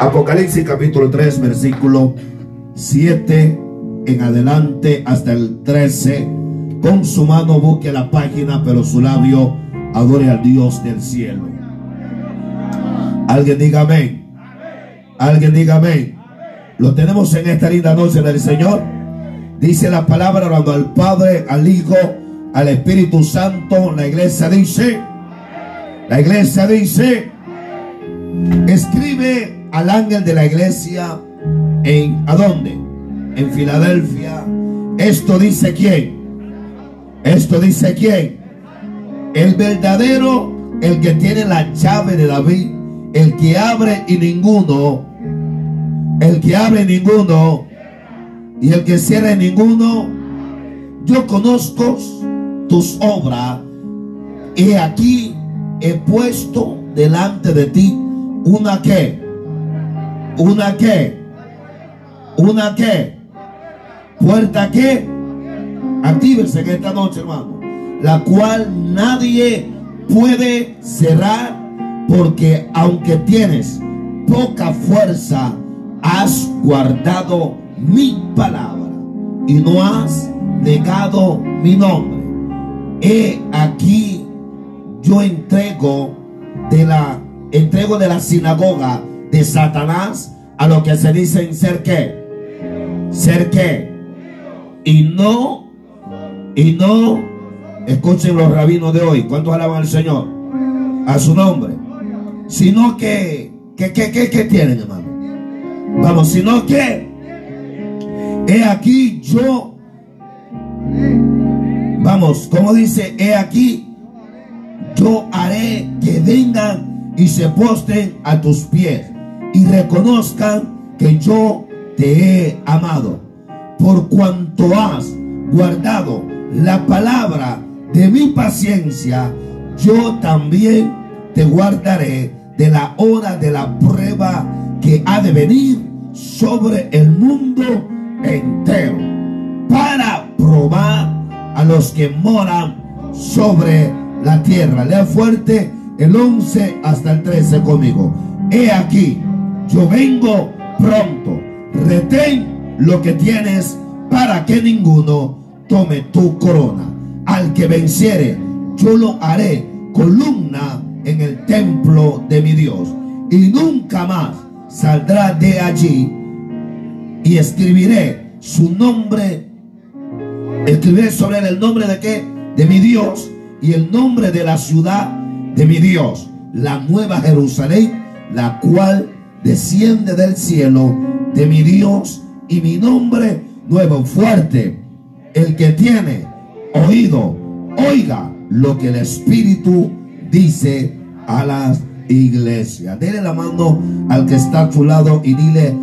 Apocalipsis capítulo 3, versículo 7 en adelante hasta el 13. Con su mano busque la página, pero su labio adore al Dios del cielo. Alguien diga amén. Alguien diga amén. Lo tenemos en esta linda noche del Señor. Dice la palabra hablando al Padre, al Hijo, al Espíritu Santo. La iglesia dice, la iglesia dice, escribe al ángel de la iglesia en, ¿a dónde? En Filadelfia. Esto dice quién? Esto dice quién? El verdadero, el que tiene la llave de David, el que abre y ninguno el que abre ninguno y el que cierra ninguno. Yo conozco tus obras y aquí he puesto delante de ti una que, una que, una que, puerta que, actívese en esta noche, hermano, la cual nadie puede cerrar porque aunque tienes poca fuerza, has guardado mi palabra y no has negado mi nombre. He aquí yo entrego de la entrego de la sinagoga de Satanás a lo que se dicen ser qué? Ser qué? Y no y no escuchen los rabinos de hoy, ¿cuántos alaban al Señor? A su nombre. Sino que que que que, tienen, hermano? Vamos, sino que he aquí yo. Vamos, como dice, he aquí yo haré que vengan y se posten a tus pies y reconozcan que yo te he amado. Por cuanto has guardado la palabra de mi paciencia, yo también te guardaré de la hora de la prueba que ha de venir sobre el mundo entero para probar a los que moran sobre la tierra. Lea fuerte el 11 hasta el 13 conmigo. He aquí, yo vengo pronto. Retén lo que tienes para que ninguno tome tu corona. Al que venciere, yo lo haré columna en el templo de mi Dios. Y nunca más saldrá de allí y escribiré su nombre. Escribiré sobre él el nombre de qué? De mi Dios y el nombre de la ciudad de mi Dios, la nueva Jerusalén, la cual desciende del cielo de mi Dios y mi nombre nuevo, fuerte. El que tiene oído, oiga lo que el Espíritu dice a las iglesias. Dele la mano al que está a tu lado y dile,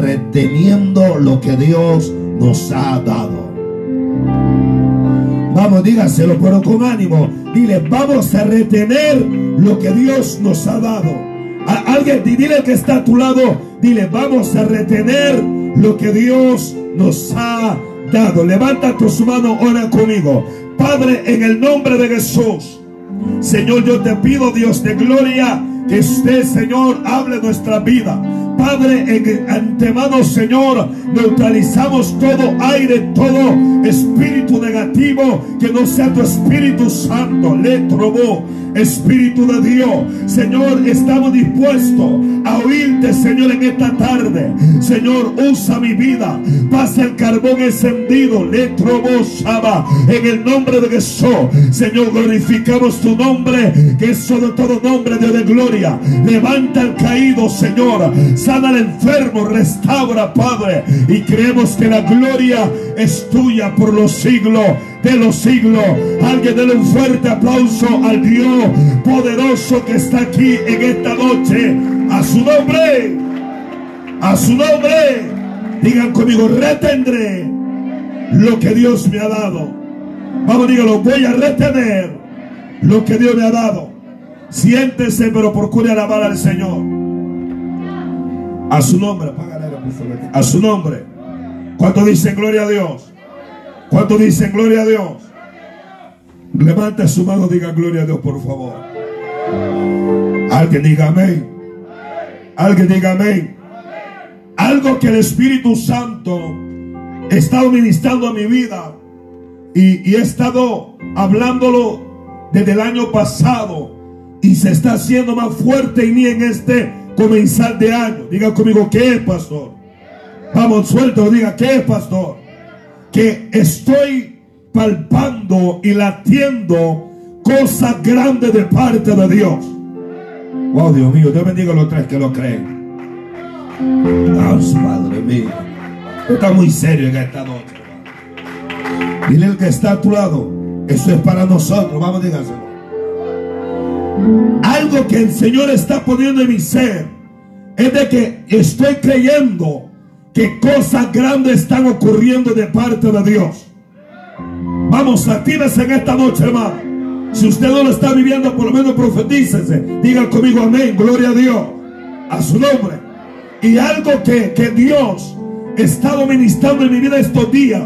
reteniendo lo que Dios nos ha dado. Vamos, dígaselo, pero con ánimo. Dile, vamos a retener lo que Dios nos ha dado. A alguien, dile que está a tu lado, dile, vamos a retener lo que Dios nos ha dado. Levanta tus manos, ora conmigo. Padre, en el nombre de Jesús. Señor, yo te pido, Dios de gloria, que usted, Señor, hable nuestra vida. Padre, en antemano, Señor, neutralizamos todo aire, todo espíritu negativo que no sea tu Espíritu Santo. Le trobó, Espíritu de Dios. Señor, estamos dispuestos a oírte, Señor, en esta tarde. Señor, usa mi vida. Pasa el carbón encendido. Le trobó, Shaba. En el nombre de Jesús. Señor, glorificamos tu nombre, que es sobre todo nombre de gloria. Levanta el caído, Señor sana al enfermo, restaura, Padre. Y creemos que la gloria es tuya por los siglos de los siglos. Alguien déle un fuerte aplauso al Dios poderoso que está aquí en esta noche. A su nombre, a su nombre. Digan conmigo, retendré lo que Dios me ha dado. Vamos, dígalo, voy a retener lo que Dios me ha dado. Siéntese, pero procure alabar al Señor. A su nombre, a su nombre. ¿Cuánto dicen gloria a Dios? ¿Cuánto dicen gloria a Dios? Levante su mano, diga gloria a Dios, por favor. Alguien diga amén. Alguien diga amén. Algo que el Espíritu Santo ha estado ministrando a mi vida y, y he estado hablándolo desde el año pasado y se está haciendo más fuerte en mí en este comenzar de año. Diga conmigo, ¿qué es, pastor? Vamos, suelto, diga, ¿qué es, pastor? Que estoy palpando y latiendo cosas grandes de parte de Dios. Oh, Dios mío, Dios bendiga a los tres que lo creen. Dios, Padre mío. Está muy serio en esta noche. Dile el que está a tu lado. Eso es para nosotros. Vamos, dígaselo. Algo que el Señor está poniendo en mi ser es de que estoy creyendo que cosas grandes están ocurriendo de parte de Dios. Vamos, actívese en esta noche, hermano. Si usted no lo está viviendo, por lo menos profetícese. Diga conmigo amén, gloria a Dios. A su nombre. Y algo que, que Dios ha estado ministrando en mi vida estos días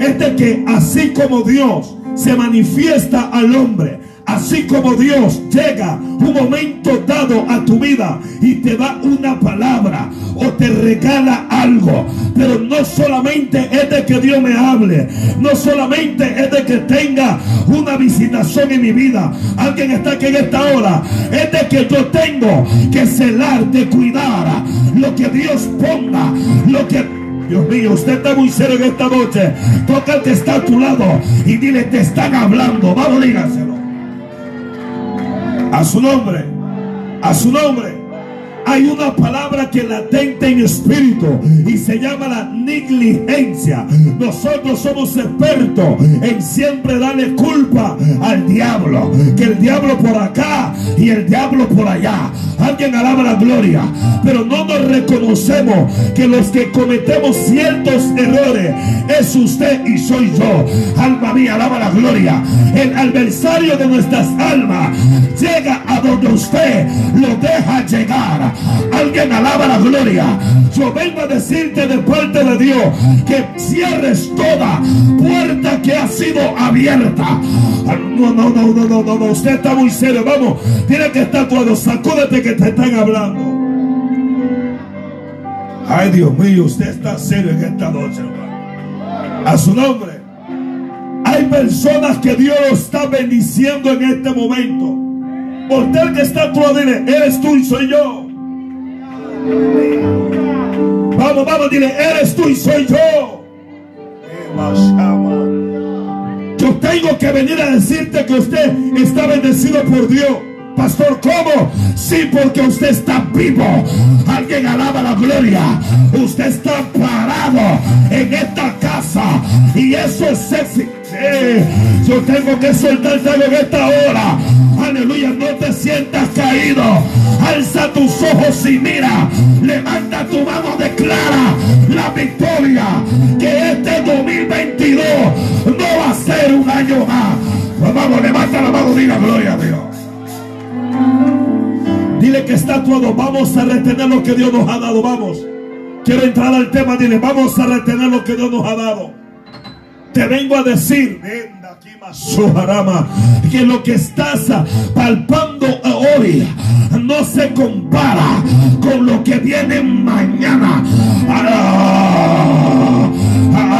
es de que así como Dios se manifiesta al hombre, así como Dios llega un momento dado a tu vida y te da una palabra o te regala algo, pero no solamente es de que Dios me hable, no solamente es de que tenga una visitación en mi vida, alguien está aquí en esta hora, es de que yo tengo que celar, de cuidar lo que Dios ponga, lo que Dios mío, usted está muy serio en esta noche. Toca al que está a tu lado y dile, te están hablando. Vamos, dígaselo. A su nombre. A su nombre. Hay una palabra que latente en espíritu y se llama la negligencia. Nosotros somos expertos en siempre darle culpa al diablo. Que el diablo por acá y el diablo por allá. Alguien alaba la gloria. Pero no nos reconocemos que los que cometemos ciertos errores es usted y soy yo. Alma mía, alaba la gloria. El adversario de nuestras almas llega a donde usted lo deja llegar. Alguien alaba la gloria. Yo vengo a decirte de parte de Dios que cierres toda puerta que ha sido abierta. No, no, no, no, no, no, no. Usted está muy serio. Vamos, tiene que estar todo. Sacúdete que te están hablando. Ay, Dios mío, usted está serio en esta noche, hermano. A su nombre. Hay personas que Dios está bendiciendo en este momento. Por el que está lado, dile, eres tú y soy yo. Vamos, vamos, dile, eres tú y soy yo. Yo tengo que venir a decirte que usted está bendecido por Dios. Pastor, ¿cómo? Sí, porque usted está vivo. Alguien alaba la gloria. Usted está parado en esta casa. Y eso es sexy. Yo tengo que soltarte algo en esta hora. Aleluya, no te sientas caído. Alza tus ojos y mira. Levanta tu mano, declara la victoria. Que este 2022 no va a ser un año más. Pues vamos, levanta la mano, diga gloria a Dios. Dile que está todo. Vamos a retener lo que Dios nos ha dado. Vamos. Quiero entrar al tema. Dile, vamos a retener lo que Dios nos ha dado. Te vengo a decir, que lo que estás palpando hoy no se compara con lo que viene mañana. Ah,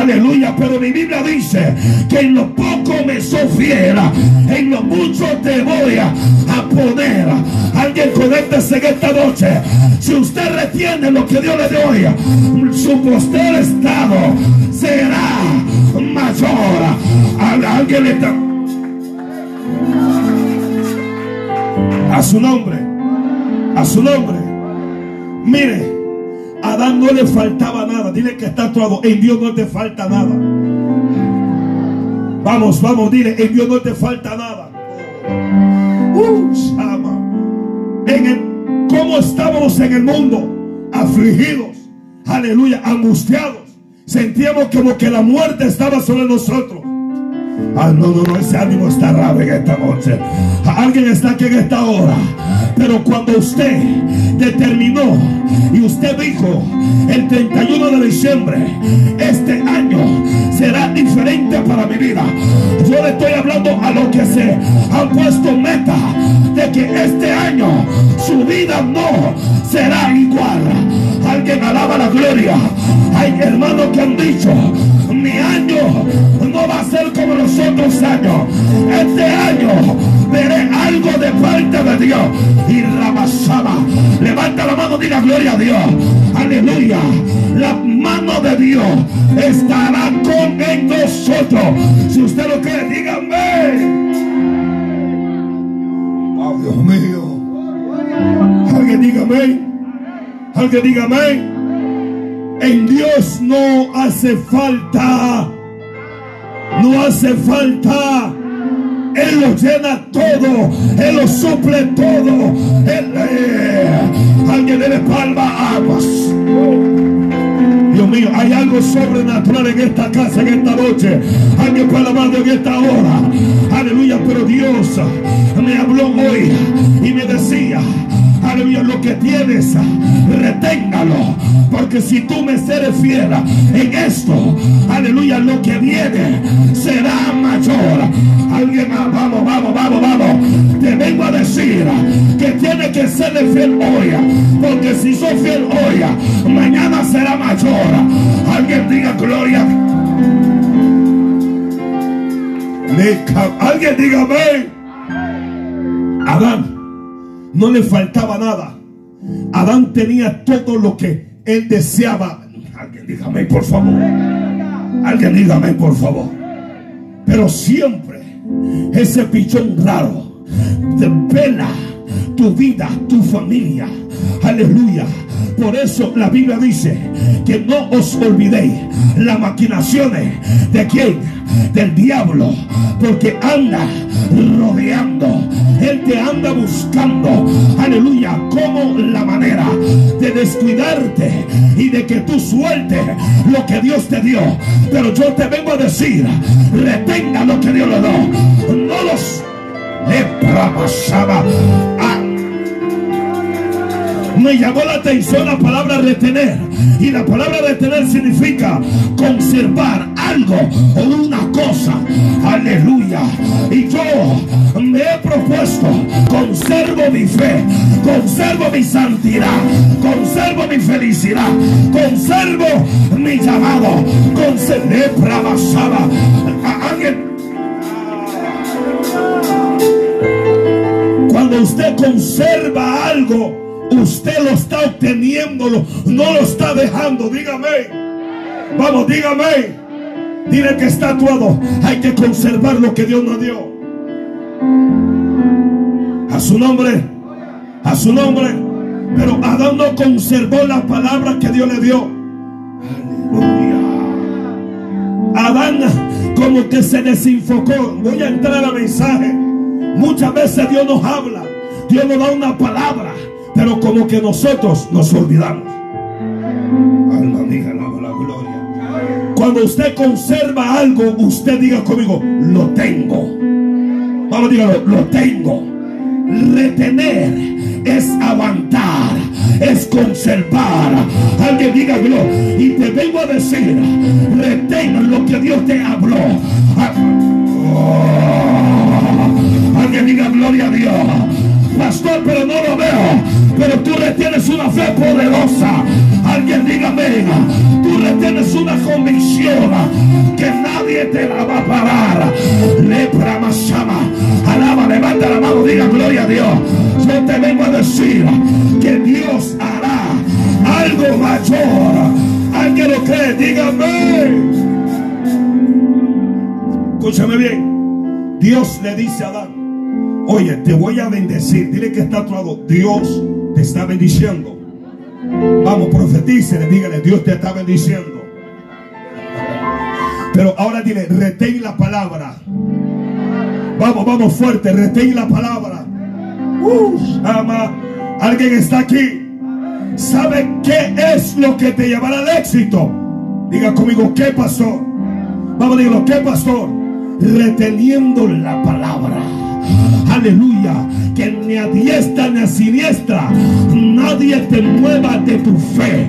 Aleluya, pero mi Biblia dice que en lo poco me sofiera, en lo mucho te voy a, a poner. Alguien conéctese en esta noche. Si usted retiene lo que Dios le dio hoy, su posterior estado será mayor. A- Alguien está. A su nombre. A su nombre. Mire, a Adán no le faltaba nada. Dile que está todo. En Dios no te falta nada. Vamos, vamos, dile, en Dios no te falta nada. Uh. En el, ¿Cómo estábamos en el mundo? Afligidos. Aleluya, angustiados. Sentíamos como que la muerte estaba sobre nosotros. Ah, no, no, no, ese ánimo está raro en esta noche. Alguien está aquí en esta hora. Pero cuando usted determinó y usted dijo el 31 de diciembre, este año será diferente para mi vida. Yo le estoy hablando a los que se han puesto meta de que este año su vida no será igual. Alguien alaba la gloria. Hay hermanos que han dicho, mi año no va a ser como los otros años. Este año veré algo de parte de Dios. Y Ramasaba, levanta la mano, diga gloria a Dios. Aleluya. La mano de Dios estará con nosotros. Si usted lo cree, dígame. Oh, Dios mío. Alguien diga amén. Alguien diga amén. En Dios no hace falta. No hace falta. Él lo llena todo. Él lo suple todo. Él, eh, alguien debe palma aguas. Dios mío, hay algo sobrenatural en esta casa, en esta noche. Alguien puede hablar en esta hora. Aleluya, pero Dios me habló hoy y me decía, aleluya, lo que tienes, reténgalo. Porque si tú me serás fiel en esto, aleluya, lo que viene será mayor. Alguien más, vamos, vamos, vamos, vamos. Te vengo a decir que tiene que ser fiel hoy. Porque si soy fiel hoy, mañana será mayor. Alguien diga gloria. Alguien diga amén. Adán no le faltaba nada. Adán tenía todo lo que él deseaba. Alguien dígame por favor. Alguien dígame por favor. Pero siempre ese pichón raro te pela tu vida, tu familia. Aleluya. Por eso la Biblia dice que no os olvidéis las maquinaciones de quién? Del diablo. Porque anda rodeando. Él te anda buscando. Aleluya. Como la manera de descuidarte y de que tú sueltes lo que Dios te dio. Pero yo te vengo a decir, retenga lo que Dios le dio. No los le me llamó la atención la palabra retener. Y la palabra retener significa conservar algo o una cosa. Aleluya. Y yo me he propuesto, conservo mi fe, conservo mi santidad, conservo mi felicidad, conservo mi llamado, conservo a alguien. Cuando usted conserva algo, Usted lo está obteniendo, no lo está dejando. Dígame. Vamos, dígame. Dile que está actuado. Hay que conservar lo que Dios nos dio. A su nombre. A su nombre. Pero Adán no conservó la palabra que Dios le dio. Aleluya. Adán como que se desinfocó. Voy a entrar al mensaje. Muchas veces Dios nos habla. Dios nos da una palabra. Pero como que nosotros nos olvidamos. Alma mía, alaba la gloria. Cuando usted conserva algo, usted diga conmigo, lo tengo. Vamos, dígalo, lo tengo. Retener es aguantar, es conservar. Alguien dígalo. Y te vengo a decir, retén lo que Dios te habló. Ah, oh. Alguien diga gloria a Dios pastor, pero no lo veo. Pero tú retienes una fe poderosa. Alguien dígame, tú retienes una convicción que nadie te la va a parar. Lepra masama. Alaba, levanta la mano, diga gloria a Dios. Yo te vengo a decir que Dios hará algo mayor. Alguien lo cree, dígame. Escúchame bien. Dios le dice a Adán, Oye, te voy a bendecir. Dile que está a. Dios te está bendiciendo. Vamos, profetícele, dígale, Dios te está bendiciendo. Pero ahora dile, retén la palabra. Vamos, vamos fuerte, retén la palabra. Uh, ama, alguien está aquí. ¿Sabe qué es lo que te llevará al éxito? Diga conmigo, ¿qué pasó? Vamos, dígalo, ¿qué pasó? Reteniendo la palabra. Aleluya. Que ni a diestra ni a siniestra nadie te mueva de tu fe.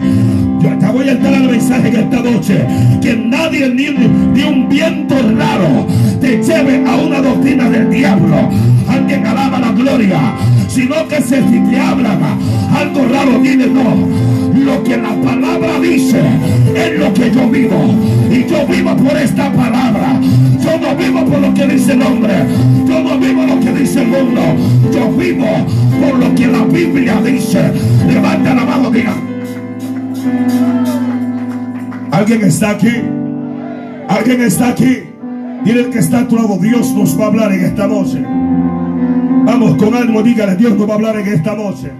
Yo te voy a entrar al mensaje en esta noche. Que nadie ni, ni un viento raro te lleve a una doctrina del diablo. Alguien alaba la gloria. Sino que se si te hablan algo raro, dile no. Lo que la palabra dice es lo que yo vivo. Y yo vivo por esta palabra. Yo no vivo por lo que dice el hombre. Yo no vivo lo que dice el mundo. Yo vivo por lo que la Biblia dice. Levanta la mano, diga. ¿Alguien está aquí? ¿Alguien está aquí? Dile el que está a tu lado, Dios nos va a hablar en esta noche. Con ánimo, dígale, Dios nos va a hablar en esta noche.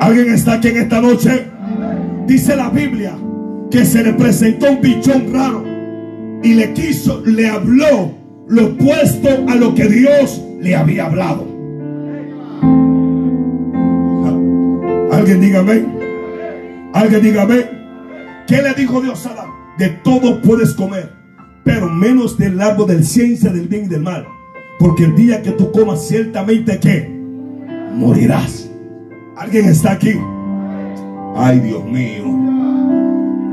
¿Alguien está aquí en esta noche? Dice la Biblia que se le presentó un bichón raro y le quiso, le habló lo opuesto a lo que Dios le había hablado. Alguien dígame. Alguien dígame. ¿Qué le dijo Dios a Adán? De todo puedes comer, pero menos del árbol del ciencia del bien y del mal. Porque el día que tú comas, ciertamente que morirás. ¿Alguien está aquí? Ay, Dios mío.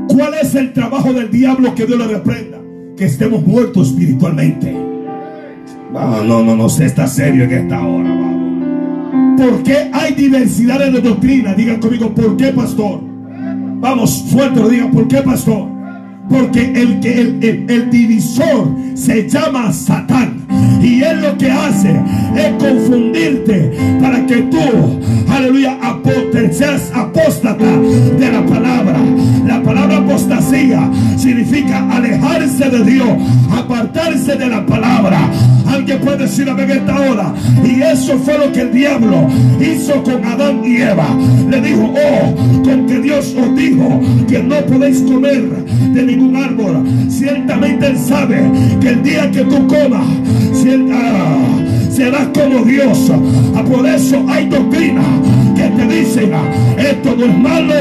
¿Cuál es el trabajo del diablo que Dios le reprenda? Que estemos muertos espiritualmente. No, no, no, no se está serio en esta hora. Vamos. ¿Por qué hay diversidades de doctrina? Digan conmigo, ¿por qué, pastor? Vamos, fuerte, lo digan, ¿por qué, pastor? Porque el, el, el divisor se llama Satán. Y él lo que hace es confundirte para que tú, aleluya, seas apóstata de la palabra. La palabra apostasía significa alejarse de Dios, apartarse de la palabra. Alguien puede decir a ver esta hora. Y eso fue lo que el diablo hizo con Adán y Eva. Le dijo, oh, con que Dios os dijo que no podéis comer de ningún árbol. Ciertamente Él sabe que el día que tú comas, serás como Dios. Ah, por eso hay doctrina que te dicen, ah, esto no es malo,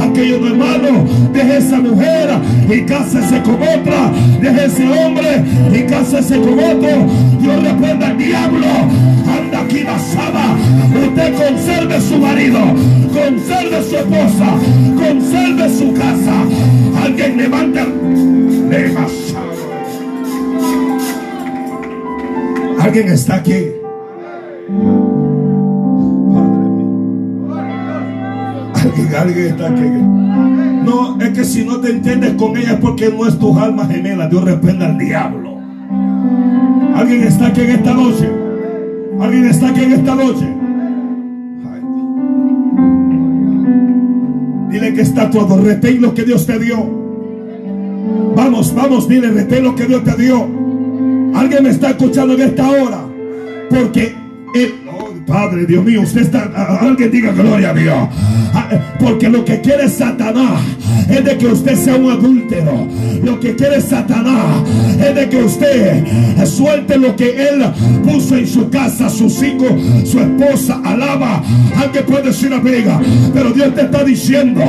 aquello no es malo, deje esa mujer y cásese con otra, deje ese hombre y cásese con otro. Dios reprenda al diablo, anda aquí basada. Usted conserve su marido, conserve su esposa, conserve su casa. Alguien levanta, levanta. Alguien está aquí. No, es que si no te entiendes con ella es porque no es tu alma gemela. Dios reprenda al diablo. Alguien está aquí en esta noche. Alguien está aquí en esta noche. Dile que está todo. Retén lo que Dios te dio. Vamos, vamos, dile, retén lo que Dios te dio. Alguien me está escuchando en esta hora. Porque el, Padre, Dios mío, usted está, alguien diga gloria a Dios. Ah, porque lo que quiere Satanás es de que usted sea un adúltero. Lo que quiere Satanás es de que usted suelte lo que él puso en su casa, sus hijos, su esposa, alaba. Alguien puede decir amiga, pero Dios te está diciendo,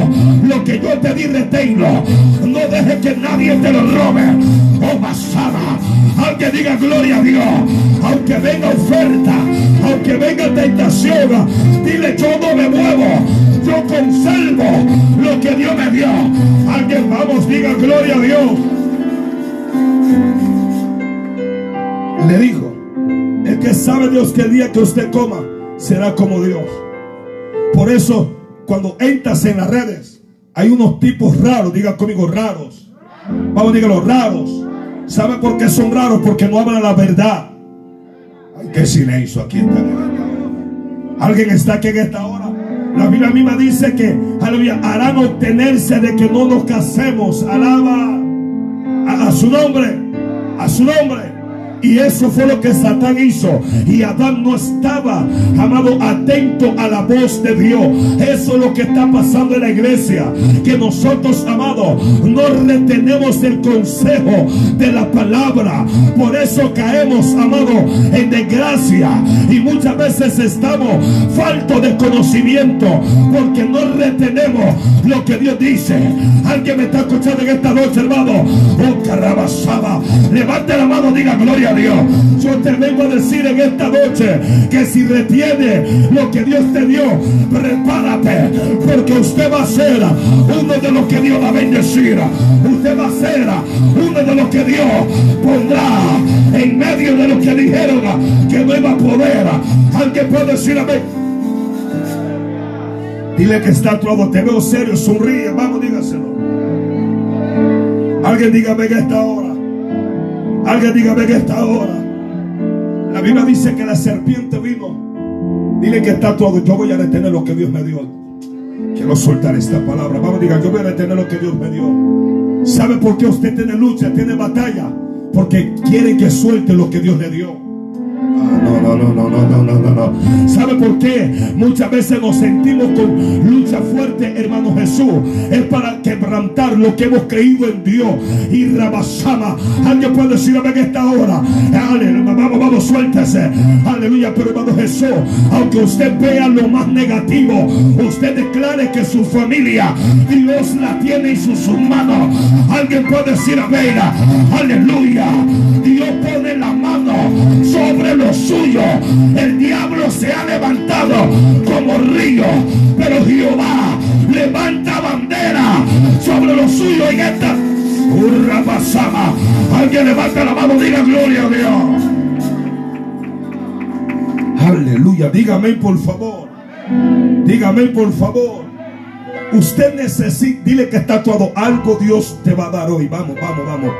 lo que yo te di, reténlo. No deje que nadie te lo robe. Oh, basada. Alguien diga gloria a Dios. Aunque venga oferta, aunque venga tentación, dile yo no me muevo. Yo conservo lo que Dios me dio. Alguien vamos, diga gloria a Dios. Le dijo, el que sabe Dios que el día que usted coma será como Dios. Por eso, cuando entras en las redes, hay unos tipos raros, diga conmigo, raros. Vamos, dígalo, raros ¿Sabe por qué son raros? Porque no hablan la verdad. Ay, qué silencio aquí está. Alguien está aquí en esta hora. La Biblia misma dice que, aleluya, harán obtenerse de que no nos casemos. Alaba a su nombre, a su nombre. Y eso fue lo que Satán hizo. Y Adán no estaba, amado, atento a la voz de Dios. Eso es lo que está pasando en la iglesia. Que nosotros, amado, no retenemos el consejo de la palabra. Por eso caemos, amado, en desgracia. Y muchas veces estamos faltos de conocimiento. Porque no retenemos lo que Dios dice. Alguien me está escuchando en esta noche, hermano. Oh, carabasaba. Levante la mano, diga gloria Dios. Yo te vengo a decir en esta noche que si retiene lo que Dios te dio, prepárate, porque usted va a ser uno de los que Dios va a bendecir. Usted va a ser uno de los que Dios pondrá en medio de los que dijeron que no iba a poder. Alguien puede decir amén. Dile que está todo, te veo serio, sonríe, vamos, dígaselo. Alguien dígame en esta hora. Alguien dígame que esta hora. La Biblia dice que la serpiente vino. Dile que está todo. Yo voy a retener lo que Dios me dio. Quiero soltar esta palabra. Vamos, diga, yo voy a retener lo que Dios me dio. ¿Sabe por qué usted tiene lucha, tiene batalla? Porque quiere que suelte lo que Dios le dio. Ah, no, no, no, no, no, no, no, no. ¿Sabe por qué? Muchas veces nos sentimos con lucha fuerte es para quebrantar lo que hemos creído en Dios. Y rabasama. Alguien puede decir en esta hora. Aleluya, vamos, vamos, suéltese. Aleluya, pero hermano Jesús, aunque usted vea lo más negativo, usted declare que su familia, Dios la tiene en sus manos. Alguien puede decir amén. Aleluya. Dios pone la mano sobre los suyo. El diablo se ha levantado como río, pero Jehová levanta bandera sobre los suyos en esta urra pasada. Alguien levanta la mano, diga gloria a Dios. Aleluya, dígame por favor. Dígame por favor. Usted necesita, dile que está todo algo Dios te va a dar hoy. Vamos, vamos, vamos.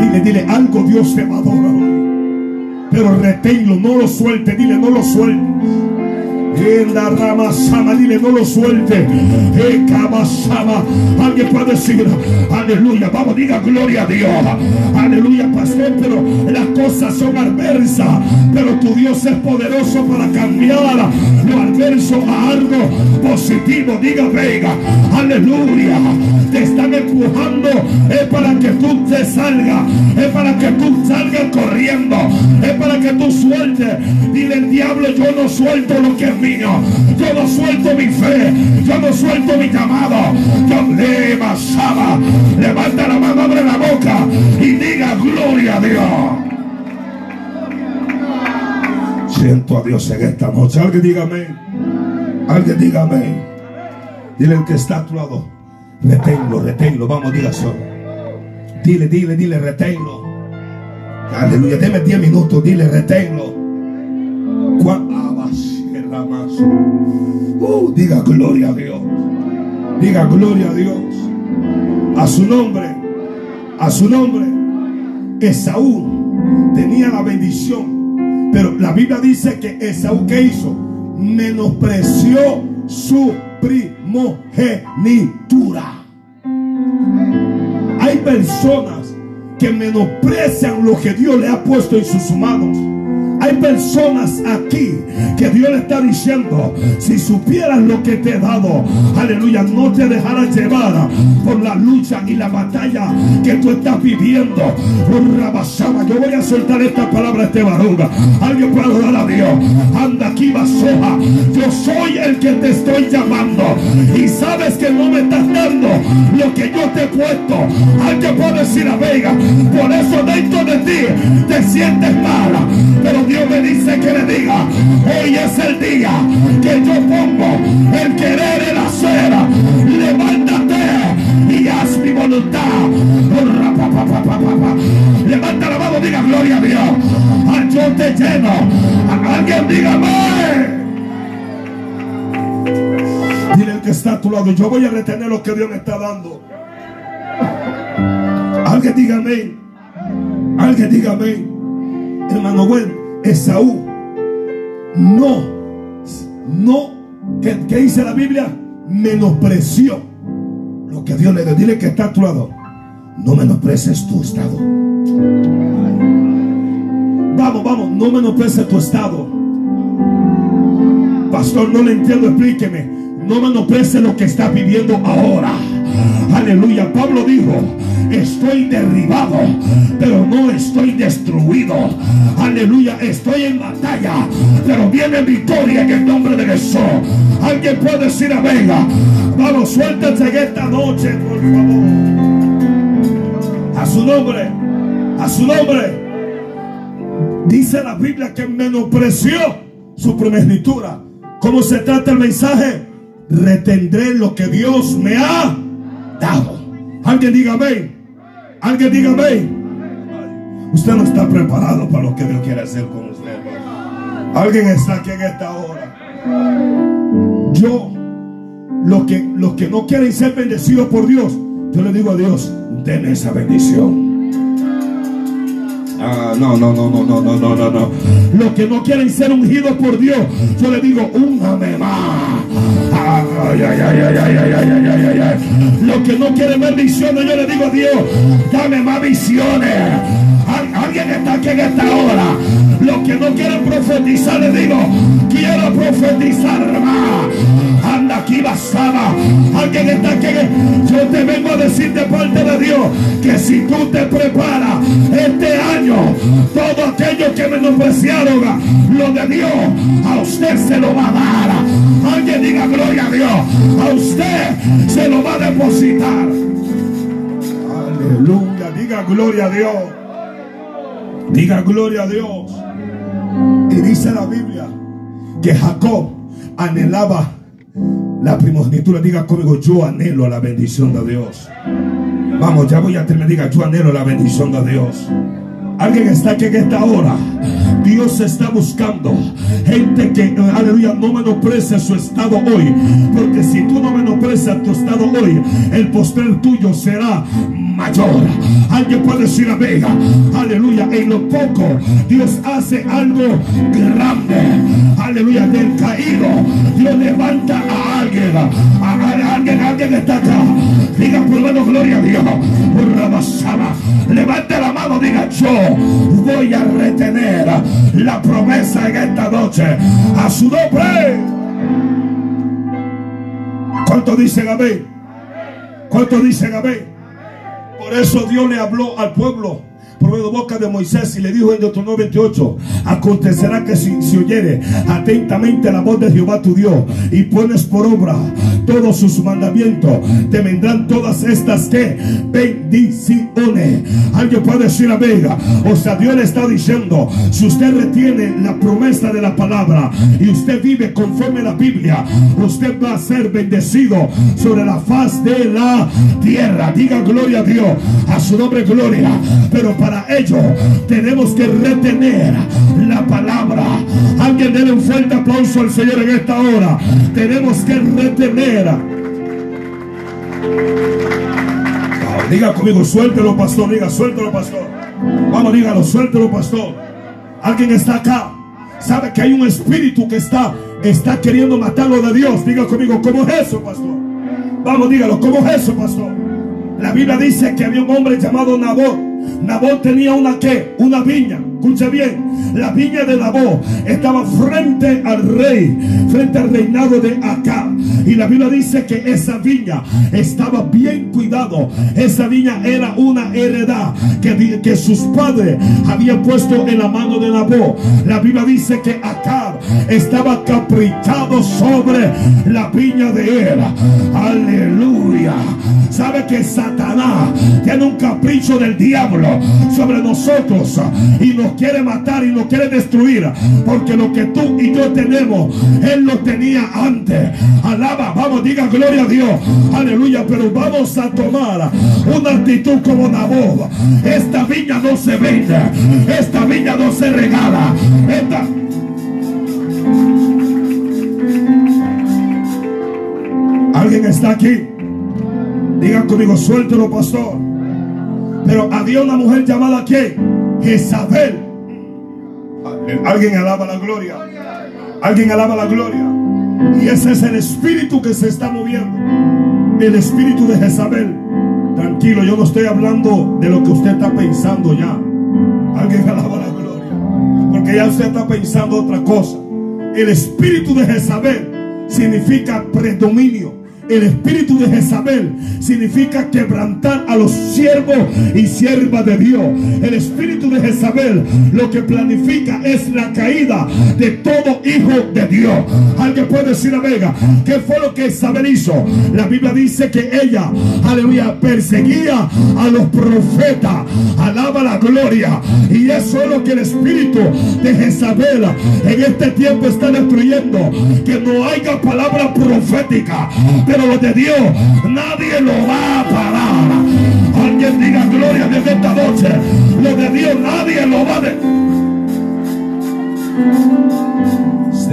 Dile, dile, algo Dios te va a dar hoy. Pero reténlo, no lo suelte, dile, no lo suelte. En la rama sama, dile, no lo suelte. En sama, alguien puede decir, aleluya, vamos, diga gloria a Dios. Aleluya, pastor, pero las cosas son adversas. Pero tu Dios es poderoso para cambiar lo adverso a algo positivo. Diga, venga, aleluya. Te están empujando, es para que tú te salgas, es para que tú salgas corriendo, es para que tú sueltes. Dile el diablo, yo no suelto lo que es Yo no suelto mi fe. Yo no suelto mi llamado. Yo le. Levanta la mano, abre la boca y diga gloria a Dios. Siento a Dios en esta noche. Alguien dígame. Alguien dígame. Dile el que está a tu lado. Reténlo, reténlo. Vamos, diga. Dile, dile, dile, reténlo. Aleluya. Deme 10 minutos. Dile, reténlo. Uh, diga gloria a Dios. Diga gloria a Dios. A su nombre. A su nombre. Esaú tenía la bendición. Pero la Biblia dice que Esaú que hizo? Menospreció su primogenitura. Hay personas que menosprecian lo que Dios le ha puesto en sus manos. Hay personas aquí que Dios le está diciendo, si supieras lo que te he dado, aleluya, no te dejarás llevar por la lucha y la batalla que tú estás viviendo. Yo voy a soltar esta palabra a este varón. Alguien puede dar a Dios. Anda aquí, vasoja. Yo soy el que te estoy llamando. Y sabes que no me estás dando lo que yo te he puesto. Alguien puede decir a Vega. Por eso dentro de ti te sientes mala. Pero me dice que le diga, hoy es el día que yo pongo el querer el hacer. Levántate y haz mi voluntad. Levanta la mano, diga gloria a Dios. Ah, yo te lleno. Alguien dígame. Dile el que está a tu lado, yo voy a retener lo que Dios me está dando. Alguien dígame. Alguien dígame. Hermano, bueno. Esaú no, no, ¿qué, dice la Biblia? Menospreció lo que Dios le dio. Dile que está a tu lado. No menosprecies tu estado. Vamos, vamos, no menosprecies tu estado. Pastor, no le entiendo, explíqueme. No menosprecies lo que está viviendo ahora. Aleluya. Pablo dijo, estoy derribado, pero no estoy destruido. Aleluya. Estoy en batalla, pero viene victoria en el nombre de Jesús. Alguien puede decir a Vega. Vamos, suéltense en esta noche, por favor. A su nombre. A su nombre. Dice la Biblia que menospreció su primogenitura. ¿Cómo se trata el mensaje? Retendré lo que Dios me ha dado. Alguien diga amén. Alguien diga amén. Usted no está preparado para lo que Dios quiere hacer con usted. Alguien está aquí en esta hora. Yo, los que, los que no quieren ser bendecidos por Dios, yo le digo a Dios, den esa bendición. Ah, no, no, no, no, no, no, no, no, no. Los que no quieren ser ungidos por Dios, yo le digo, úngame más. Ay, ay, ay, ay, ay, ay, ay, ay, ay, ay. Los que no quieren ver visiones, yo le digo a Dios, dame más visiones. Alguien está aquí en esta hora. Los que no quieren profetizar, le digo, quiero profetizar más. Alguien está aquí. Yo te vengo a decir de parte de Dios que si tú te preparas este año, todo aquello que menospreciaron, lo de Dios, a usted se lo va a dar. Alguien diga gloria a Dios. A usted se lo va a depositar. Aleluya. Diga gloria a Dios. Diga gloria a Dios. Y dice la Biblia que Jacob anhelaba la primogenitura. Diga conmigo, yo anhelo la bendición de Dios. Vamos, ya voy a terminar. Diga, yo anhelo la bendición de Dios. Alguien está aquí en esta hora. Dios está buscando gente que, aleluya, no menosprecia su estado hoy. Porque si tú no menosprecias tu estado hoy, el postre tuyo será mayor. Alguien puede decir amén. Aleluya. En lo poco Dios hace algo grande. Aleluya. Del caído Dios levanta a alguien. A, alguien, alguien está acá. Diga por menos gloria a Dios. Levante la mano, diga yo voy a retener la promesa en esta noche. A su nombre. ¿Cuánto dicen amén? ¿Cuánto dicen amén? Por eso Dios le habló al pueblo por medio de boca de Moisés y le dijo en Deuteronomio 28, acontecerá que si, si oyere atentamente la voz de Jehová tu Dios y pones por obra todos sus mandamientos, te vendrán todas estas que bendiciones. Alguien puede decir amén. O sea, Dios le está diciendo, si usted retiene la promesa de la palabra y usted vive conforme a la Biblia, usted va a ser bendecido sobre la faz de la tierra. Diga gloria a Dios, a su nombre gloria. Pero para ello tenemos que retener la palabra. Alguien dé un fuerte aplauso al Señor en esta hora. Tenemos que retener. diga conmigo, suéltelo, pastor. Diga, suéltelo, pastor. Vamos, dígalo, suéltelo, pastor. Alguien está acá. Sabe que hay un espíritu que está, está queriendo matarlo de Dios. Diga conmigo, ¿cómo es eso, pastor? Vamos, dígalo, ¿cómo es eso, pastor? La Biblia dice que había un hombre llamado Nabot. Nabot tenía una qué? Una viña. Escucha bien, la viña de Nabot estaba frente al rey, frente al reinado de Acá. Y la Biblia dice que esa viña estaba bien cuidado. Esa viña era una heredad que, que sus padres habían puesto en la mano de Nabot. La Biblia dice que Acá estaba caprichado sobre la viña de él. Aleluya. Sabe que Satanás tiene un capricho del diablo sobre nosotros y nos quiere matar y nos quiere destruir. Porque lo que tú y yo tenemos, Él lo tenía antes. Alaba, vamos, diga gloria a Dios. Aleluya, pero vamos a tomar una actitud como Nabot. Esta viña no se vende, esta viña no se regala. Esta... ¿Alguien está aquí? Digan conmigo, suéltelo, pastor. Pero había una mujer llamada ¿quién? Jezabel. Alguien alaba la gloria. Alguien alaba la gloria. Y ese es el espíritu que se está moviendo. El espíritu de Jezabel. Tranquilo, yo no estoy hablando de lo que usted está pensando ya. Alguien alaba la gloria. Porque ya usted está pensando otra cosa. El espíritu de Jezabel significa predominio el espíritu de Jezabel significa quebrantar a los siervos y siervas de Dios. El espíritu de Jezabel lo que planifica es la caída de todo hijo de Dios. Alguien puede decir Vega, ¿qué fue lo que Jezabel hizo? La Biblia dice que ella, aleluya, perseguía a los profetas. Alaba la gloria. Y eso es lo que el espíritu de Jezabel en este tiempo está destruyendo. Que no haya palabra profética pero de Dios nadie lo va a parar. Alguien diga gloria desde esta noche. Lo de Dios nadie lo va a... De...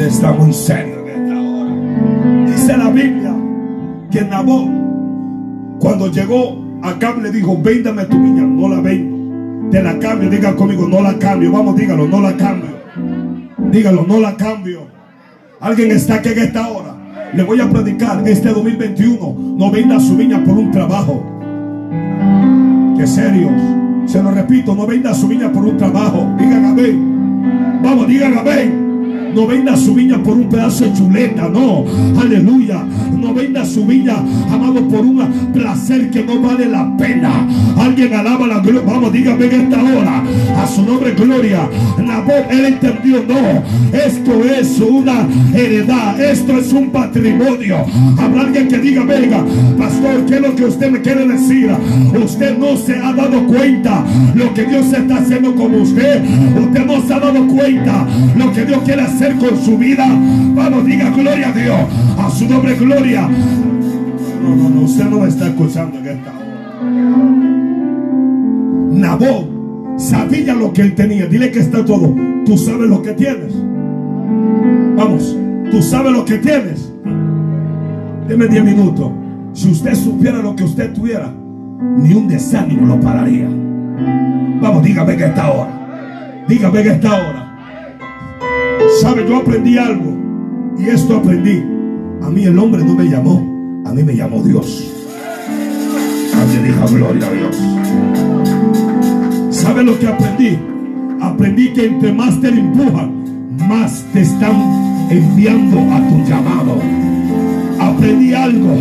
Está muy serio en esta hora. Dice la Biblia que Nabot, cuando llegó acá le dijo, véndame tu viña, no la vendo. Te la cambio, diga conmigo, no la cambio. Vamos, dígalo, no la cambio. Dígalo, no la cambio. Alguien está aquí en esta hora. Le voy a predicar este 2021. No venda su viña por un trabajo. Que serio. Se lo repito, no venda su viña por un trabajo. Digan amén. Vamos, digan amén. No venda su viña por un pedazo de chuleta, no. Aleluya. No venda su viña, amado, por un placer que no vale la pena. Alguien alaba la gloria. Vamos, dígame en esta hora. A su nombre, gloria. Nabot, él entendió, no. Esto es una heredad. Esto es un patrimonio. Habrá alguien que diga, venga, pastor, ¿qué es lo que usted me quiere decir? Usted no se ha dado cuenta lo que Dios está haciendo con usted. Usted no se ha dado cuenta lo que Dios quiere con su vida. Vamos, diga gloria a Dios. A su nombre, gloria. No, no, no, usted no me está escuchando en esta hora. Nabot sabía lo que él tenía. Dile que está todo. Tú sabes lo que tienes. Vamos, tú sabes lo que tienes. Deme 10 minutos. Si usted supiera lo que usted tuviera, ni un desánimo lo pararía. Vamos, dígame que esta hora. Dígame que esta hora. Sabe, yo aprendí algo. Y esto aprendí. A mí el hombre no me llamó. A mí me llamó Dios. Alguien dijo gloria a Dios. ¿Sabe lo que aprendí? Aprendí que entre más te empujan, más te están enviando a tu llamado. Aprendí algo,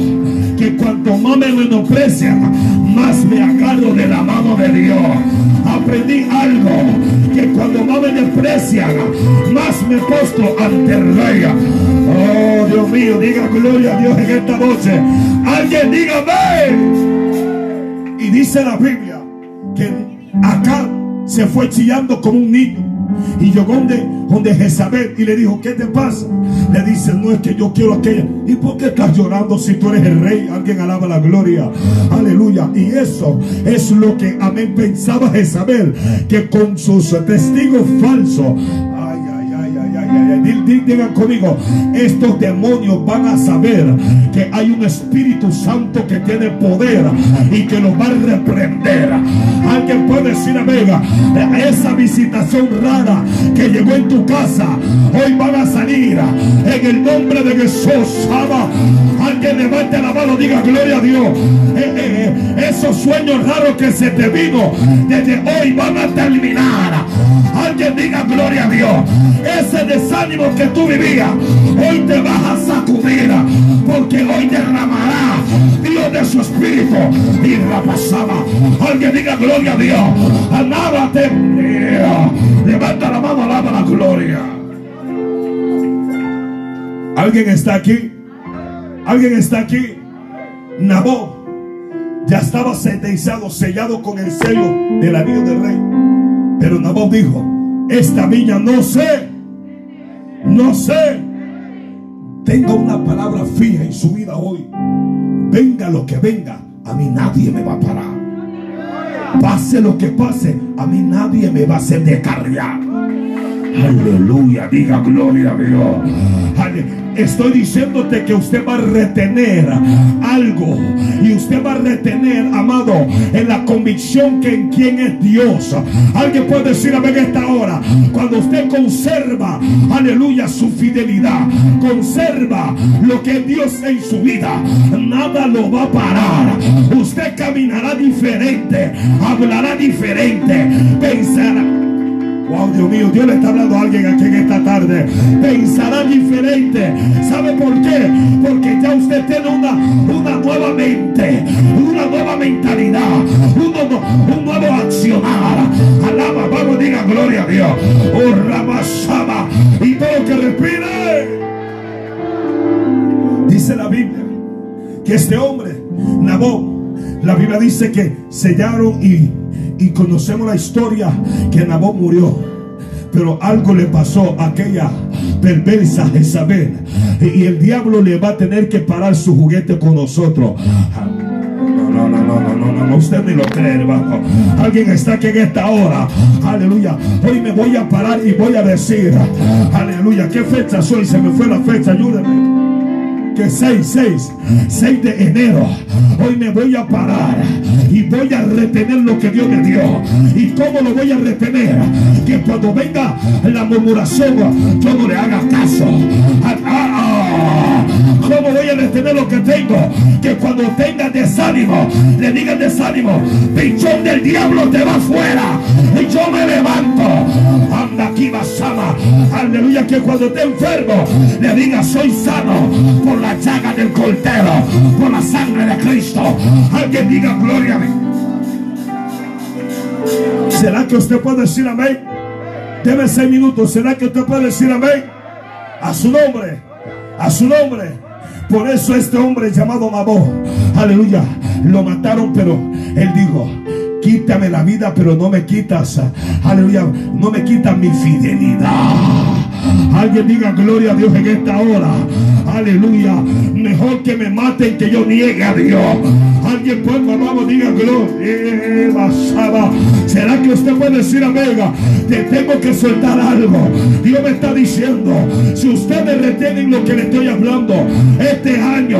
que cuanto más me menosprecian, más me agarro de la mano de Dios. Aprendí algo, que cuando más me desprecian, más me postro ante el rey. Oh Dios mío, diga gloria a Dios en esta noche. Alguien diga ven. Y dice la Biblia que acá se fue chillando como un niño. Y llegó donde, donde Jezabel y le dijo, ¿qué te pasa? Le dice, no es que yo quiero aquella. ¿Y por qué estás llorando si tú eres el rey? Alguien alaba la gloria. Aleluya. Y eso es lo que amén pensaba Jezabel, que con sus testigos falsos Digan conmigo, estos demonios van a saber que hay un Espíritu Santo que tiene poder y que los va a reprender. Alguien puede decir, amiga, esa visitación rara que llegó en tu casa, hoy van a salir en el nombre de Jesús. Alguien levante la mano, diga gloria a Dios. Eh, eh, eh, esos sueños raros que se te vino, desde hoy van a terminar. Alguien diga gloria a Dios. Ese desánimo que tú vivías, hoy te vas a sacudir, porque hoy derramará Dios de su espíritu y pasaba. Alguien diga gloria a Dios. Alábate. Levanta la mano, alaba la gloria. ¿Alguien está aquí? ¿Alguien está aquí? Nabó ya estaba sentenciado, sellado con el sello del anillo del rey. Pero Nabot dijo, esta viña no sé, no sé. Tenga una palabra fija en su vida hoy. Venga lo que venga, a mí nadie me va a parar. Pase lo que pase, a mí nadie me va a hacer descargar. Aleluya, diga gloria a Dios. Estoy diciéndote que usted va a retener algo y usted va a retener, amado, en la convicción que en quién es Dios. Alguien puede decir a ver esta hora, cuando usted conserva, aleluya, su fidelidad, conserva lo que Dios en su vida, nada lo va a parar. Usted caminará diferente, hablará diferente, pensará Wow, Dios mío, Dios le está hablando a alguien aquí en esta tarde. Pensará diferente. ¿Sabe por qué? Porque ya usted tiene una, nueva mentalidad, un nuevo, un nuevo accionar. Alaba, vamos, diga gloria a Dios. Oh, Ramasaba. Y todo lo que respire. Dice la Biblia que este hombre, Nabó, la Biblia dice que sellaron y, y conocemos la historia que Nabó murió. Pero algo le pasó a aquella perversa Jezabel. Y el diablo le va a tener que parar su juguete con nosotros. No, no, no, no, no, no, no, usted ni lo cree, hermano. Alguien está aquí en esta hora. Aleluya. Hoy me voy a parar y voy a decir, aleluya, ¿qué fecha soy? Se me fue la fecha, ayúdenme que 6, 6, 6 de enero, hoy me voy a parar y voy a retener lo que Dios me dio. ¿Y cómo lo voy a retener? Que cuando venga la murmuración, yo no le haga caso. Ah, ah, ah. ¿Cómo voy a retener lo que tengo? Que cuando tenga desánimo, le diga desánimo, pichón del diablo te va afuera. Y yo me levanto. Anda aquí. Aleluya, que cuando esté enfermo, le diga soy sano por la llaga del coltero, por la sangre de Cristo. Alguien diga gloria a mí. ¿Será que usted puede decir amén? Debe seis minutos. ¿Será que usted puede decir amén? A su nombre. A su nombre. Por eso este hombre llamado Nabó, aleluya, lo mataron, pero él dijo, quítame la vida, pero no me quitas, aleluya, no me quitas mi fidelidad. Alguien diga gloria a Dios en esta hora. Aleluya. Mejor que me maten que yo niegue a Dios. Alguien pues vamos, diga gloria. ¿Será que usted puede decir Vega? Te tengo que soltar algo. Dios me está diciendo, si ustedes retienen lo que le estoy hablando, este año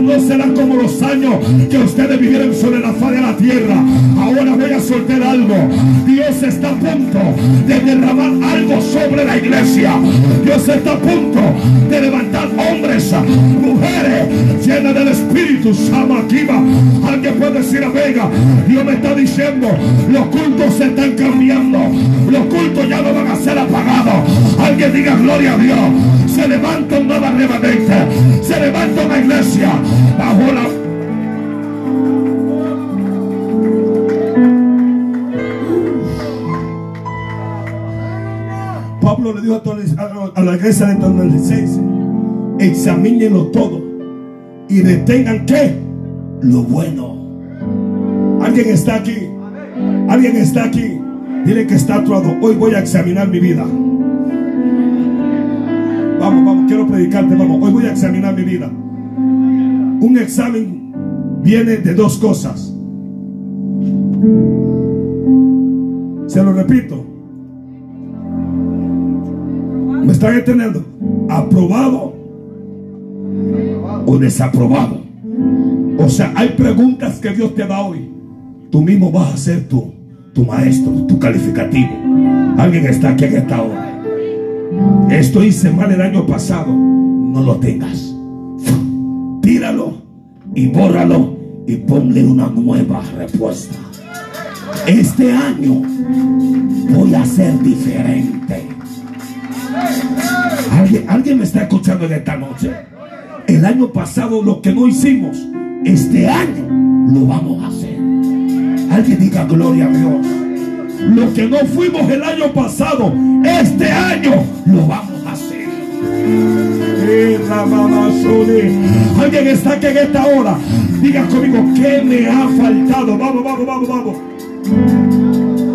no será como los años que ustedes vivieron sobre la faz de la tierra. Ahora voy a soltar algo. Dios está a punto de derramar algo sobre la iglesia. Dios está a punto de levantar hombres, mujeres llenas del Espíritu Samakiva. Alguien puede decir a Vega, Dios me está diciendo, los cultos se están cambiando. Los cultos ya no van a ser apagados. Alguien diga gloria a Dios. Se levanta un nuevo remanente. Se levanta una iglesia bajo la Pablo le dijo a, la iglesia de 16, examínenlo todo y detengan qué? Lo bueno. Alguien está aquí. Alguien está aquí. Dile que está actuado. Hoy voy a examinar mi vida. Vamos, vamos, quiero predicarte, vamos. Hoy voy a examinar mi vida. Un examen viene de dos cosas. Se lo repito. ¿Me están entendiendo? ¿Aprobado o desaprobado? O sea, hay preguntas que Dios te da hoy. Tú mismo vas a ser tu, tu maestro, tu calificativo. Alguien está aquí en esta hora. Esto hice mal el año pasado. No lo tengas. Tíralo y bórralo y ponle una nueva respuesta. Este año voy a ser diferente. ¿Alguien, me está escuchando en esta noche? El año pasado lo que no hicimos, este año lo vamos a hacer. Alguien diga gloria a Dios. Lo que no fuimos el año pasado, este año lo vamos a hacer. Alguien está aquí en esta hora. Diga conmigo, ¿qué me ha faltado? Vamos, vamos, vamos, vamos.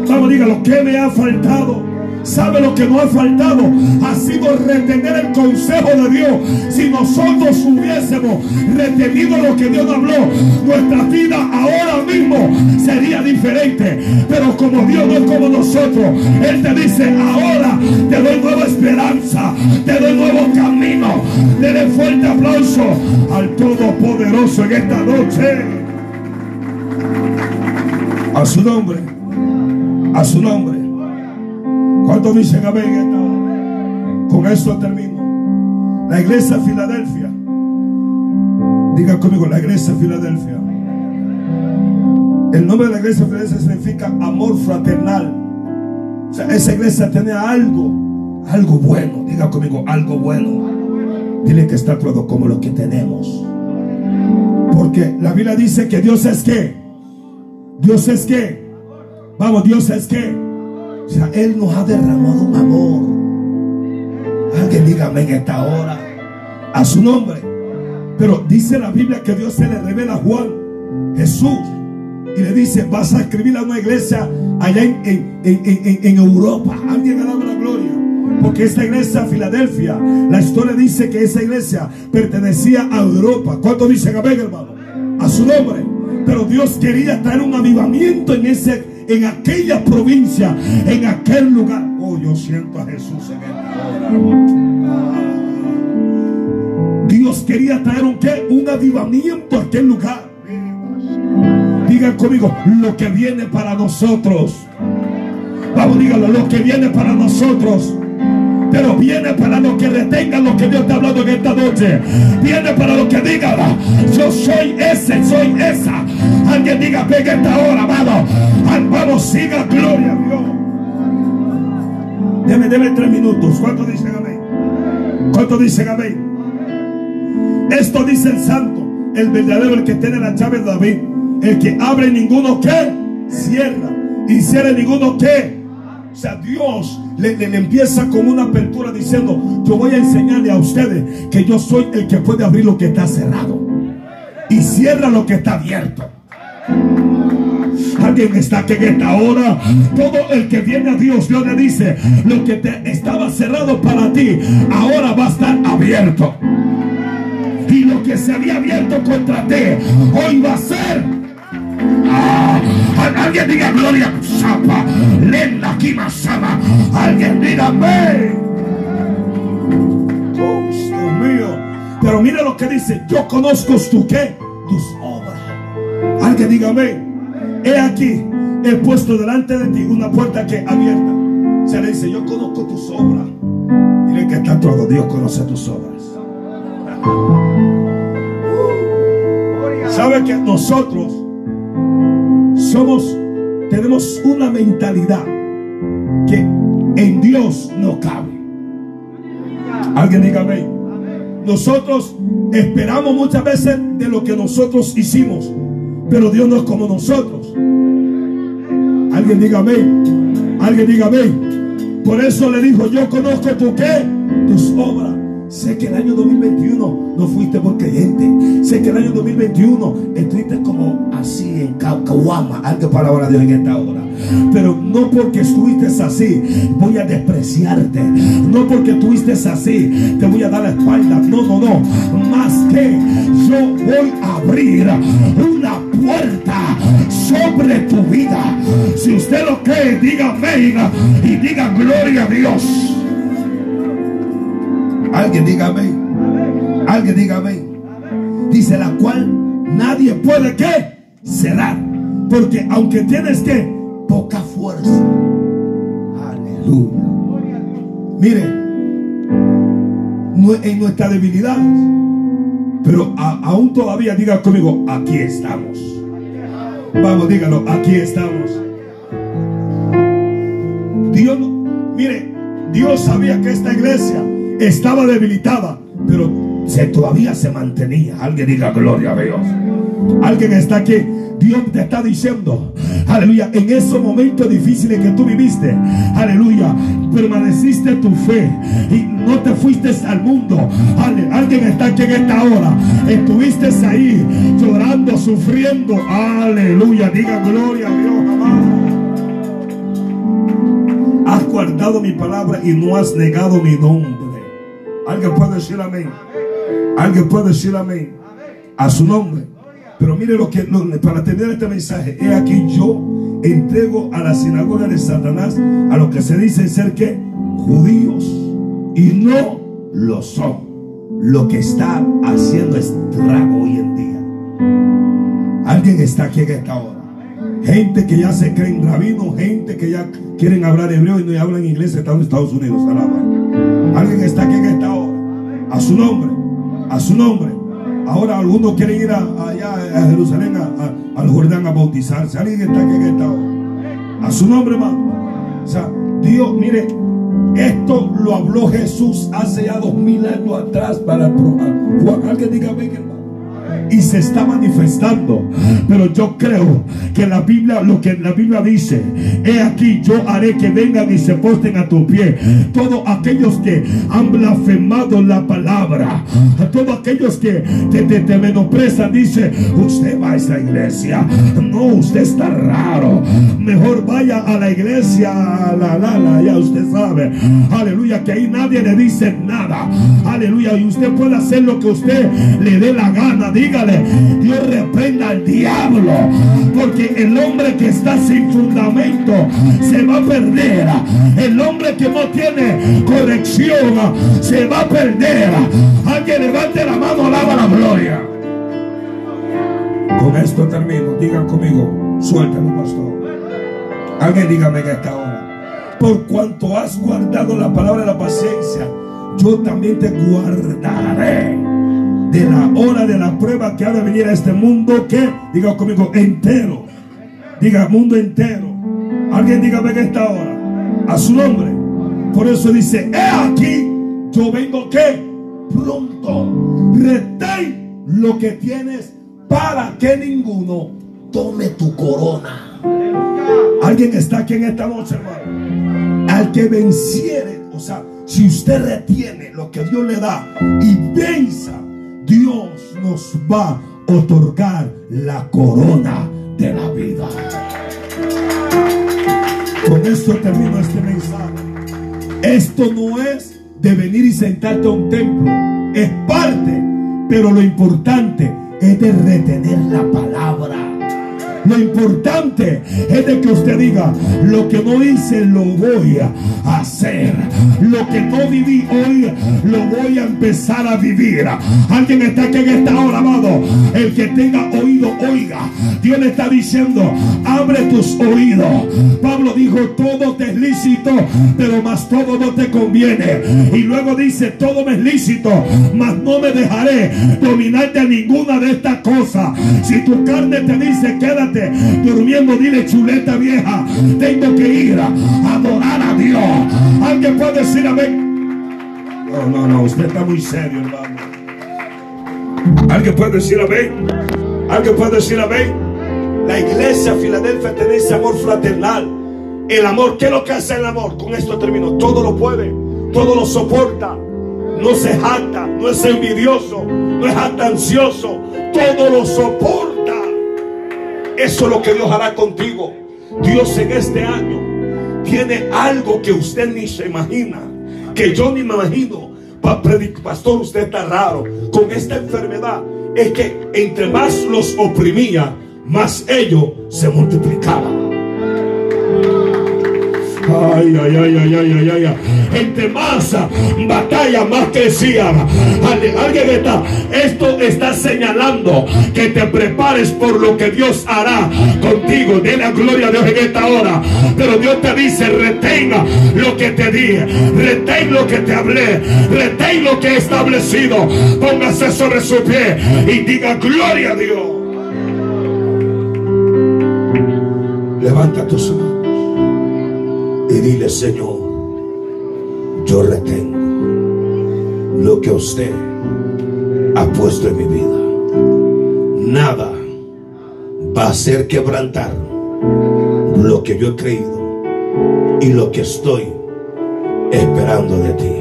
Vamos, dígalo, ¿qué me ha faltado? ¿Sabe lo que nos ha faltado? Ha sido retener el consejo de Dios. Si nosotros hubiésemos retenido lo que Dios nos habló, nuestra vida ahora mismo sería diferente. Pero como Dios no es como nosotros, Él te dice, ahora te doy nueva esperanza, te doy nuevo camino. Dele fuerte aplauso al Todopoderoso en esta noche. A su nombre, a su nombre. ¿Cuántos dicen amén? Con esto termino. La iglesia de Filadelfia. Diga conmigo, la iglesia de Filadelfia. El nombre de la iglesia de Filadelfia significa amor fraternal. O sea, esa iglesia tenía algo, algo bueno. Diga conmigo, algo bueno. Dile que está todo como lo que tenemos. Porque la Biblia dice que Dios es que Dios es que, vamos, Dios es que, o sea, Él nos ha derramado un amor. Alguien dígame en esta hora a su nombre. Pero dice la Biblia que Dios se le revela a Juan, Jesús, y le dice, vas a escribir a una iglesia allá en, Europa. Alguien dado la gloria. Porque esa iglesia, Filadelfia, la historia dice que esa iglesia pertenecía a Europa. ¿Cuánto dicen amén, hermano? A su nombre. Pero Dios quería traer un avivamiento en ese en aquella provincia, en aquel lugar. Oh, yo siento a Jesús en esta hora. Dios quería traer un qué? Un avivamiento a aquel lugar. Digan conmigo, lo que viene para nosotros. Vamos, díganlo, lo que viene para nosotros pero viene para los que retengan lo que Dios te ha hablado en esta noche. Viene para los que digan, yo soy ese, soy esa. Alguien diga, venga esta hora, amado. Vamos, siga, gloria a Dios. Deme, deme tres minutos. ¿Cuánto dicen amén? ¿Cuánto dicen amén? Esto dice el santo, el verdadero, el que tiene la llave de David. El que abre ninguno que cierra. Y cierra ninguno que. O sea, Dios le, empieza con una apertura diciendo, yo voy a enseñarle a ustedes que yo soy el que puede abrir lo que está cerrado. Y cierra lo que está abierto. Alguien está aquí en esta hora. Todo el que viene a Dios, Dios le dice, lo que te estaba cerrado para ti, ahora va a estar abierto. Y lo que se había abierto contra ti, hoy va a ser. Ah, alguien diga gloria. Sapa, lenda Kimasama. Alguien. Oh, Dios mío. Pero mira lo que dice. Yo conozco tu qué? Tus. Alguien diga amén. He aquí, he puesto delante de ti una puerta que abierta. Se le dice, yo conozco tus obras. Miren que está todo. Dios conoce tus obras. ¿Sabe que nosotros somos tenemos una mentalidad que en Dios no cabe. Alguien diga amén. Nosotros esperamos muchas veces de lo que nosotros hicimos, pero Dios no es como nosotros. Alguien diga amén. Alguien diga amén. Por eso le dijo, yo conozco tu qué, tus obras. Sé que el año 2021 no fuiste por creyente. Sé que el año 2021 estuviste como así en Caguama. Algo palabra de Dios en esta hora. Pero no porque estuviste así, voy a despreciarte. No porque estuviste así, te voy a dar la espalda. No, no, no. Más que yo voy a abrir una puerta sobre tu vida. Si usted lo cree, diga amén y diga gloria a Dios. Alguien diga amén. Alguien diga amén. Dice la cual nadie puede que cerrar. Porque aunque tienes que poca fuerza. Aleluya. Mire, en nuestra debilidad. Pero aún todavía diga conmigo, aquí estamos. Vamos, dígalo, aquí estamos. Dios, mire, Dios sabía que esta iglesia estaba debilitada, pero se, todavía se mantenía. Alguien diga gloria a Dios. Alguien está aquí. Dios te está diciendo, aleluya, en esos momentos difíciles que tú viviste, aleluya, permaneciste tu fe y no te fuiste al mundo. alguien está aquí en esta hora, estuviste ahí llorando, sufriendo, aleluya, diga gloria a Dios, amado. Has guardado mi palabra y no has negado mi nombre. Alguien puede decir amén. Alguien puede decir amén. A su nombre. Pero mire lo que, para tener este mensaje, he aquí yo entrego a la sinagoga de Satanás a los que se dicen ser que judíos y no lo son. Lo que está haciendo estrago hoy en día. Alguien está aquí en esta hora. Gente que ya se creen rabinos, gente que ya quieren hablar hebreo y no hablan inglés, están en Estados Unidos. Alguien está aquí en esta hora. A su nombre. A su nombre. Ahora algunos quieren ir allá a Jerusalén, al Jordán a bautizarse. Alguien está aquí en esta hora. A su nombre, hermano. O sea, Dios, mire, esto lo habló Jesús hace ya dos mil años atrás para Juan. Alguien diga, hermano. Y se está manifestando. Pero yo creo que la Biblia, lo que la Biblia dice, he aquí yo haré que vengan y se posten a tu pie. Todos aquellos que han blasfemado la palabra, a todos aquellos que te, te, te menosprecian, dice, usted va a esa iglesia. No, usted está raro. Mejor vaya a la iglesia, la, la, la, ya usted sabe. Aleluya, que ahí nadie le dice nada. Aleluya, y usted puede hacer lo que usted le dé la gana. Dígale, Dios reprenda al diablo. Porque el hombre que está sin fundamento se va a perder. El hombre que no tiene corrección se va a perder. Alguien levante la mano, alaba la gloria. Con esto termino. Digan conmigo, suéltalo, pastor. Alguien dígame en esta hora. Por cuanto has guardado la palabra de la paciencia, yo también te guardaré de la hora de la prueba que ha de venir a este mundo que, diga conmigo, entero. Diga, mundo entero. Alguien dígame en esta hora. A su nombre. Por eso dice, he aquí, yo vengo que pronto. Retén lo que tienes para que ninguno tome tu corona. Alguien está aquí en esta noche, hermano. Al que venciere, o sea, si usted retiene lo que Dios le da y venza, Dios nos va a otorgar la corona de la vida. Con esto termino este mensaje. Esto no es de venir y sentarte a un templo. Es parte, pero lo importante es de retener la palabra. Lo importante es de que usted diga, lo que no hice lo voy a hacer. Lo que no viví hoy lo voy a empezar a vivir. Alguien está aquí en esta hora, amado. El que tenga oído, oiga. Dios le está diciendo, abre tus oídos. Pablo dijo, todo te es lícito, pero más todo no te conviene. Y luego dice, todo me es lícito, mas no me dejaré dominar de ninguna de estas cosas. Si tu carne te dice, quédate durmiendo, dile chuleta vieja, tengo que ir a adorar a Dios. Alguien puede decir amén. No, no, no, usted está muy serio, hermano. Alguien puede decir amén. Alguien puede decir amén. La iglesia Filadelfia tiene ese amor fraternal. El amor, ¿qué es lo que hace el amor? Con esto termino. Todo lo puede, todo lo soporta. No se jacta, no es envidioso, no es ansioso. Todo lo soporta. Eso es lo que Dios hará contigo. Dios en este año tiene algo que usted ni se imagina. Que yo ni me imagino. Pastor, usted está raro. Con esta enfermedad es que entre más los oprimía, más ellos se multiplicaban. Ay, ay, ay, ay, ay, ay, ay. Entre más batalla, más crecía. Alguien está, esto está señalando que te prepares por lo que Dios hará contigo. De la gloria a Dios en esta hora. Pero Dios te dice, retenga lo que te di, retén lo que te hablé, retén lo que he establecido. Póngase sobre su pie y diga gloria a Dios. Levanta tus manos y dile, Señor, yo retengo lo que usted ha puesto en mi vida. Nada va a hacer quebrantar lo que yo he creído y lo que estoy esperando de ti.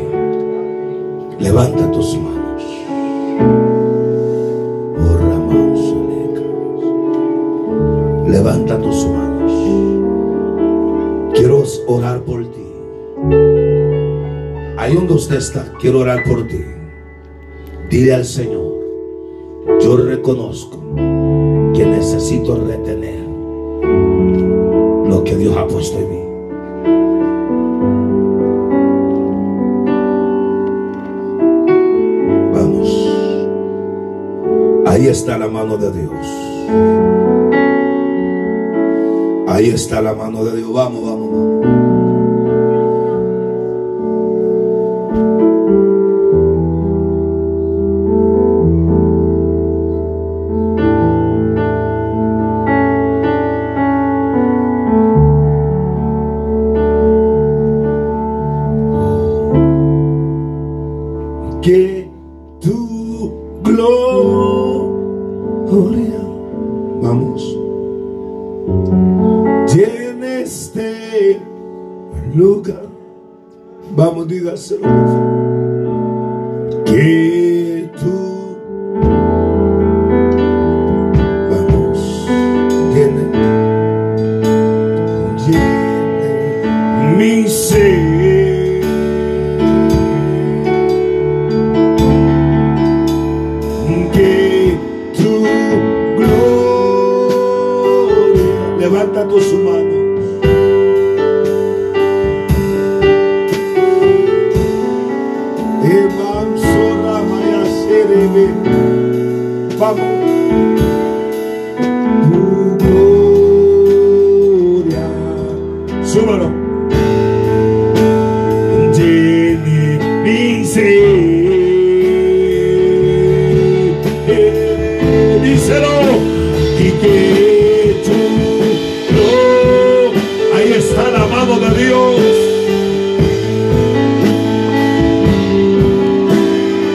Levanta tus manos. Orar por ti. Ahí donde usted está, quiero orar por ti. Dile al Señor, yo reconozco que necesito retener lo que Dios ha puesto en mí. Vamos. Ahí está la mano de Dios. Ahí está la mano de Dios. Vamos, vamos, vamos.